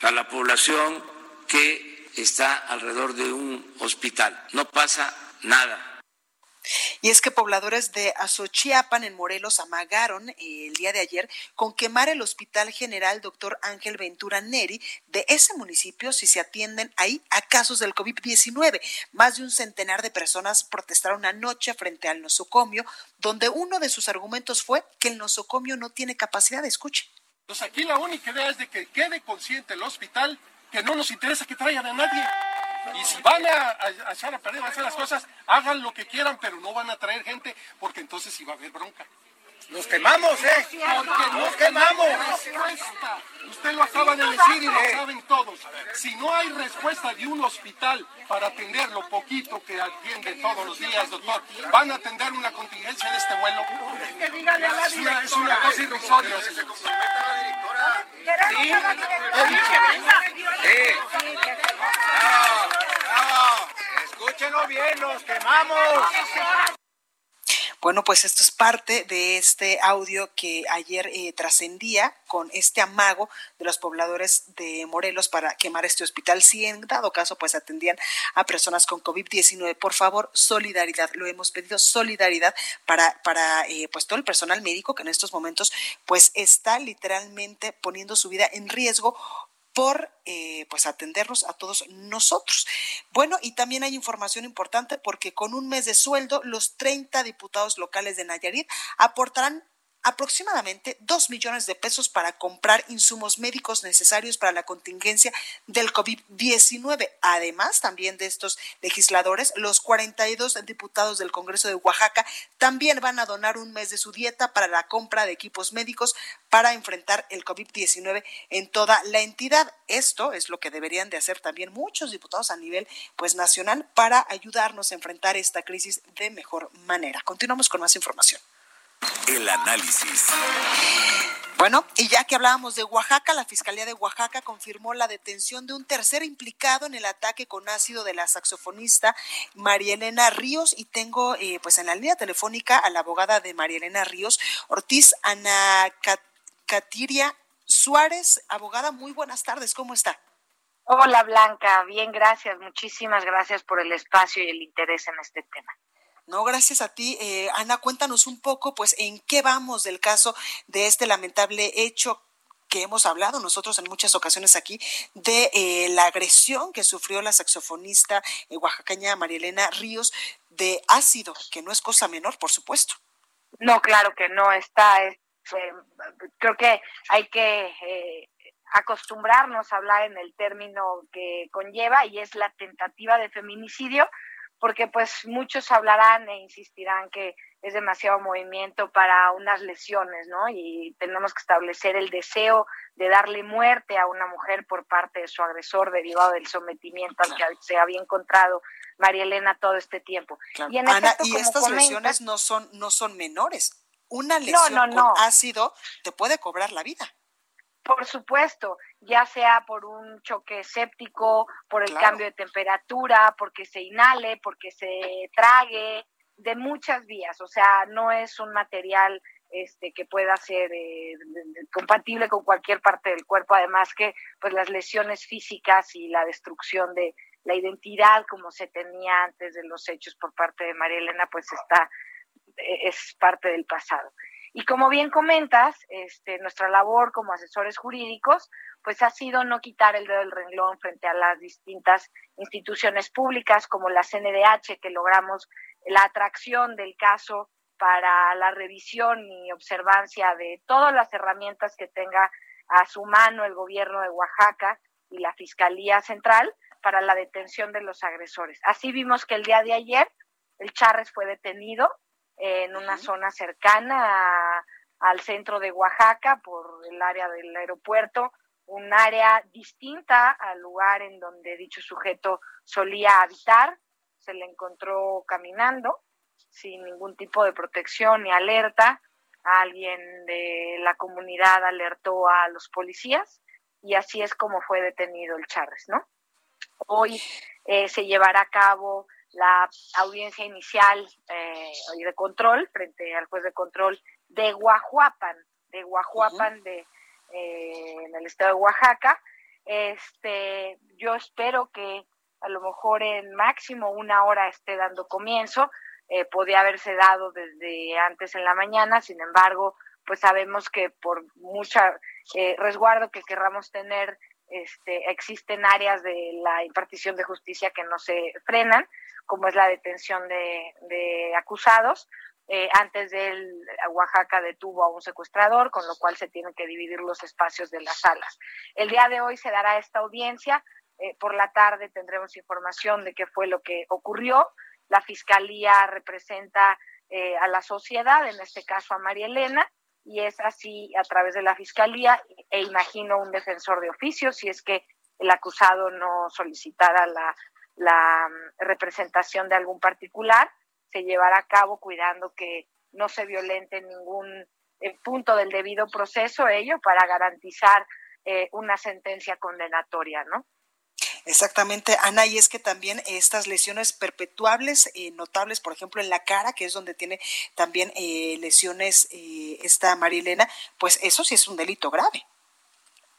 a la población que está alrededor de un hospital. No pasa nada. Y es que pobladores de Azochiapan en Morelos amagaron el día de ayer con quemar el Hospital General Dr. Ángel Ventura Neri de ese municipio si se atienden ahí a casos del COVID-19. Más de un centenar de personas protestaron anoche frente al nosocomio, donde uno de sus argumentos fue que el nosocomio no tiene capacidad de escucha. Entonces aquí la única idea es de que quede consciente el hospital que no nos interesa que traigan a nadie. Y si van a, echar a perder, a hacer las cosas, hagan lo que quieran, pero no van a traer gente, porque entonces sí va a haber bronca. Nos quemamos, ¿eh? Porque nos quemamos. Usted lo acaba de decir y lo saben todos. Si no hay respuesta de un hospital para atender lo poquito que atiende todos los días, doctor, ¿van a atender una contingencia de este vuelo? Es una, es una cosa irrisoria, señor. ¿Sí? Escúchenos bien, nos quemamos. Bueno, pues esto es parte de este audio que ayer eh, trascendía con este amago de los pobladores de Morelos para quemar este hospital. Si en dado caso, pues atendían a personas con COVID-19. Por favor, solidaridad. Lo hemos pedido solidaridad para, para eh, pues todo el personal médico que en estos momentos pues está literalmente poniendo su vida en riesgo por eh, pues atendernos a todos nosotros. Bueno, y también hay información importante porque con un mes de sueldo, los 30 diputados locales de Nayarit aportarán aproximadamente 2 millones de pesos para comprar insumos médicos necesarios para la contingencia del COVID-19. Además, también de estos legisladores, los 42 diputados del Congreso de Oaxaca también van a donar un mes de su dieta para la compra de equipos médicos para enfrentar el COVID-19 en toda la entidad. Esto es lo que deberían de hacer también muchos diputados a nivel pues nacional para ayudarnos a enfrentar esta crisis de mejor manera. Continuamos con más información. El análisis. Bueno, y ya que hablábamos de Oaxaca, la Fiscalía de Oaxaca confirmó la detención de un tercer implicado en el ataque con ácido de la saxofonista María Elena Ríos y tengo eh, pues en la línea telefónica a la abogada de María Elena Ríos, Ortiz Ana Catiria Suárez. Abogada, muy buenas tardes, ¿cómo está? Hola Blanca, bien, gracias, muchísimas gracias por el espacio y el interés en este tema. No, gracias a ti. Eh, Ana, cuéntanos un poco, pues, en qué vamos del caso de este lamentable hecho que hemos hablado nosotros en muchas ocasiones aquí de eh, la agresión que sufrió la saxofonista eh, oaxacaña Marielena Ríos de ácido, que no es cosa menor, por supuesto. No, claro que no está. creo que hay que acostumbrarnos a hablar en el término que conlleva y es la tentativa de feminicidio porque pues muchos hablarán e insistirán que es demasiado movimiento para unas lesiones, ¿no? Y tenemos que establecer el deseo de darle muerte a una mujer por parte de su agresor derivado del sometimiento al que se había encontrado María Elena todo este tiempo. Y, Ana, y estas lesiones no son, no son menores. Una lesión con ácido te puede cobrar la vida. Por supuesto, ya sea por un choque séptico, por el cambio de temperatura, porque se inhale, porque se trague, de muchas vías. O sea, no es un material este, que pueda ser eh, compatible con cualquier parte del cuerpo. Además que pues las lesiones físicas y la destrucción de la identidad como se tenía antes de los hechos por parte de María Elena, pues está e, es parte del pasado. Y como bien comentas, este, nuestra labor como asesores jurídicos, pues ha sido no quitar el dedo del renglón frente a las distintas instituciones públicas como la CNDH, que logramos la atracción del caso para la revisión y observancia de todas las herramientas que tenga a su mano el gobierno de Oaxaca y la Fiscalía Central para la detención de los agresores. Así vimos que el día de ayer el Charres fue detenido en una zona cercana al centro de Oaxaca por el área del aeropuerto, un área distinta al lugar en donde dicho sujeto solía habitar. Se le encontró caminando sin ningún tipo de protección ni alerta. Alguien de la comunidad alertó a los policías y así es como fue detenido el Charres, ¿no? Hoy eh, se llevará a cabo la audiencia inicial eh, de control frente al juez de control de Guajuapan, de Guajuapan, de, eh, en el estado de Oaxaca, Este, yo espero que a lo mejor en máximo una hora esté dando comienzo. Eh, podía haberse dado desde antes en la mañana, sin embargo, pues sabemos que por mucha eh, resguardo que querramos tener, este, existen áreas de la impartición de justicia que no se frenan, como es la detención de, acusados. Eh, antes de él, Oaxaca detuvo a un secuestrador, con lo cual se tienen que dividir los espacios de las salas. El día de hoy se dará esta audiencia. Eh, por la tarde tendremos información de qué fue lo que ocurrió. La fiscalía representa eh, a la sociedad, en este caso a María Elena, y es así a través de la fiscalía e imagino un defensor de oficio si es que el acusado no solicitara la, la mm, representación de algún particular se llevará a cabo cuidando que no se violente ningún eh, punto del debido proceso ello para garantizar eh, una sentencia condenatoria, ¿no? Exactamente, Ana, y es que también estas lesiones perpetuables, eh, notables, por ejemplo, en la cara, que es donde tiene también lesiones esta Marilena, pues eso sí es un delito grave.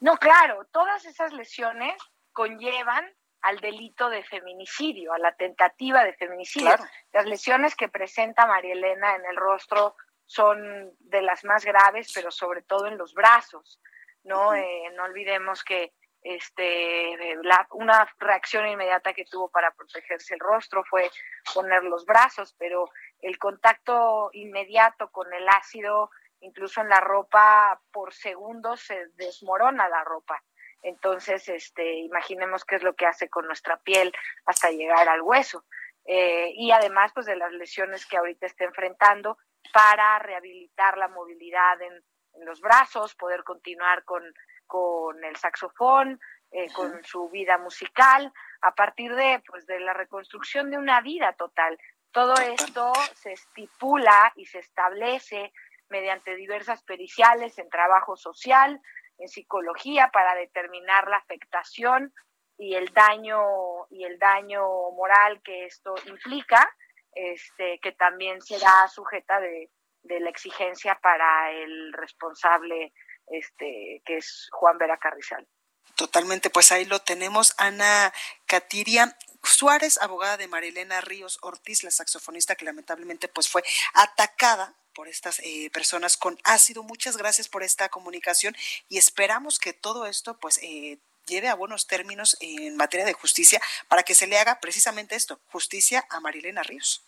No, claro, todas esas lesiones conllevan al delito de feminicidio, a la tentativa de feminicidio. Las lesiones que presenta María Elena en el rostro son de las más graves, pero sobre todo en los brazos, ¿no? Eh, no olvidemos que este, una reacción inmediata que tuvo para protegerse el rostro fue poner los brazos, pero el contacto inmediato con el ácido, incluso en la ropa, por segundos se desmorona la ropa. Entonces, este, imaginemos qué es lo que hace con nuestra piel hasta llegar al hueso. Eh, y además, pues de las lesiones que ahorita está enfrentando para rehabilitar la movilidad en, los brazos, poder continuar con, con el saxofón, eh, con su vida musical, a partir de, pues, de la reconstrucción de una vida total. Todo esto se estipula y se establece mediante diversas periciales en trabajo social, en psicología para determinar la afectación y el daño y el daño moral que esto implica, este, que también será sujeta de, la exigencia para el responsable, este, que es Juan Vera Carrizal. Totalmente, pues ahí lo tenemos, Ana Catiria. Suárez, abogada de Marilena Ríos Ortiz, la saxofonista que lamentablemente pues fue atacada por estas eh, personas con ácido. Muchas gracias por esta comunicación y esperamos que todo esto pues eh, lleve a buenos términos en materia de justicia para que se le haga precisamente esto, justicia a Marilena Ríos.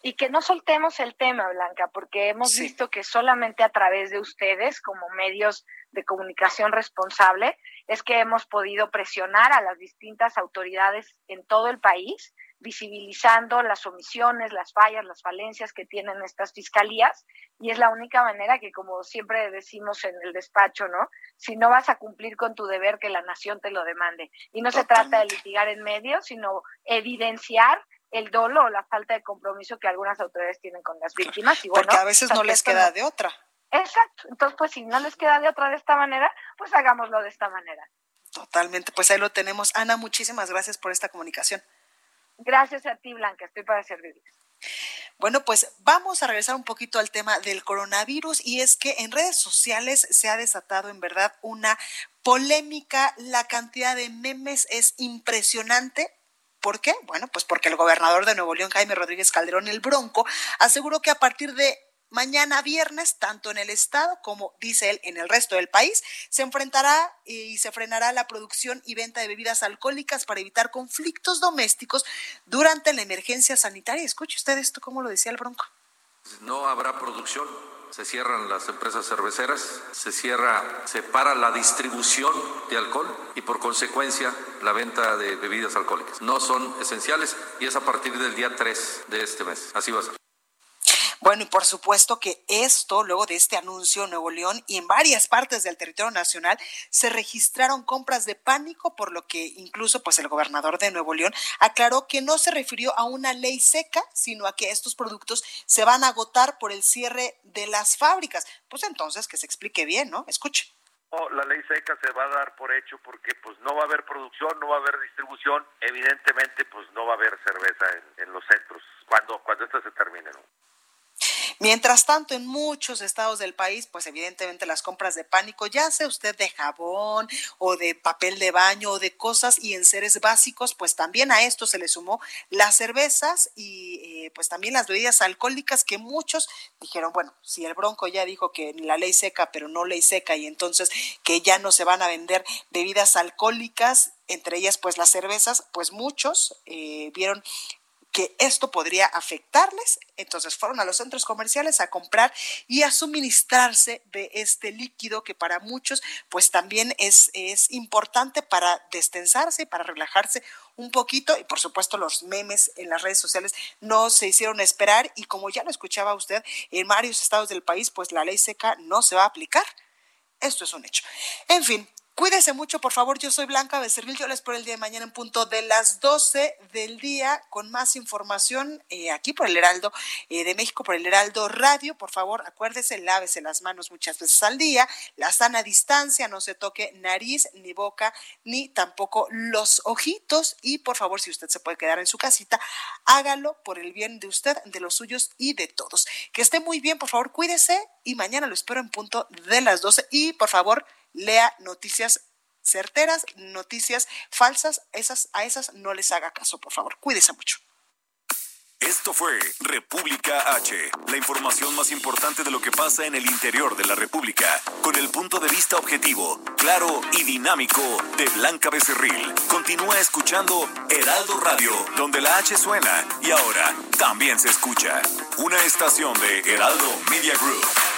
Y que no soltemos el tema, Blanca, porque hemos visto que solamente a través de ustedes, como medios de comunicación responsable, es que hemos podido presionar a las distintas autoridades en todo el país visibilizando las omisiones, las fallas, las falencias que tienen estas fiscalías y es la única manera que, como siempre decimos en el despacho, ¿no? Si no vas a cumplir con tu deber, que la nación te lo demande. Y no se trata de litigar en medio, sino evidenciar el dolo o la falta de compromiso que algunas autoridades tienen con las víctimas. Y Porque a veces no les queda de otra. Exacto. Entonces, pues si no les queda de otra de esta manera, pues hagámoslo de esta manera. Totalmente. Pues ahí lo tenemos. Ana, muchísimas gracias por esta comunicación. Gracias a ti, Blanca, estoy para servirles. Bueno, pues vamos a regresar un poquito al tema del coronavirus y es que en redes sociales se ha desatado en verdad una polémica, la cantidad de memes es impresionante. ¿Por qué? Bueno, pues porque el gobernador de Nuevo León, Jaime Rodríguez Calderón, el Bronco, aseguró que a partir de mañana viernes, tanto en el estado como, dice él, en el resto del país, se enfrentará y se frenará la producción y venta de bebidas alcohólicas para evitar conflictos domésticos durante la emergencia sanitaria. Escuche usted esto, ¿cómo lo decía el Bronco? No habrá producción, se cierran las empresas cerveceras, se cierra, se para la distribución de alcohol y por consecuencia la venta de bebidas alcohólicas. No son esenciales y es a partir del día 3 de este mes. Así va a ser. Bueno, y por supuesto que esto, luego de este anuncio Nuevo León y en varias partes del territorio nacional, se registraron compras de pánico, por lo que incluso pues el gobernador de Nuevo León aclaró que no se refirió a una ley seca, sino a que estos productos se van a agotar por el cierre de las fábricas. Pues entonces que se explique bien, ¿no? Escuche. la ley seca se va a dar por hecho porque pues no va a haber producción, no va a haber distribución, evidentemente pues no va a haber cerveza en, los centros cuando cuando esto se termine, ¿no? Mientras tanto, en muchos estados del país, pues evidentemente las compras de pánico, ya sea usted de jabón o de papel de baño o de cosas y en seres básicos, pues también a esto se le sumó las cervezas y eh, pues también las bebidas alcohólicas que muchos dijeron, bueno, si el Bronco ya dijo que la ley seca, pero no ley seca y entonces que ya no se van a vender bebidas alcohólicas, entre ellas pues las cervezas, pues muchos eh, vieron que esto podría afectarles, entonces fueron a los centros comerciales a comprar y a suministrarse de este líquido que para muchos pues también es, es importante para destensarse, para relajarse un poquito y por supuesto los memes en las redes sociales no se hicieron esperar y como ya lo escuchaba usted, en varios estados del país pues la ley seca no se va a aplicar. Esto es un hecho. En fin, Cuídese mucho, por favor. Yo soy Blanca Becerril. Yo les espero el día de mañana en punto de las 12 del día con más información eh, aquí por el Heraldo eh, de México, por el Heraldo Radio. Por favor, acuérdese, lávese las manos muchas veces al día. La sana distancia, no se toque nariz, ni boca, ni tampoco los ojitos. Y por favor, si usted se puede quedar en su casita, hágalo por el bien de usted, de los suyos y de todos. Que esté muy bien, por favor, cuídese y mañana lo espero en punto de las 12. Y por favor, lea noticias certeras, noticias falsas, esas, a esas no les haga caso, por favor. Cuídese mucho. Esto fue República H, la información más importante de lo que pasa en el interior de la República, con el punto de vista objetivo, claro y dinámico de Blanca Becerril. Continúa escuchando Heraldo Radio, donde la H suena y ahora también se escucha. Una estación de Heraldo Media Group.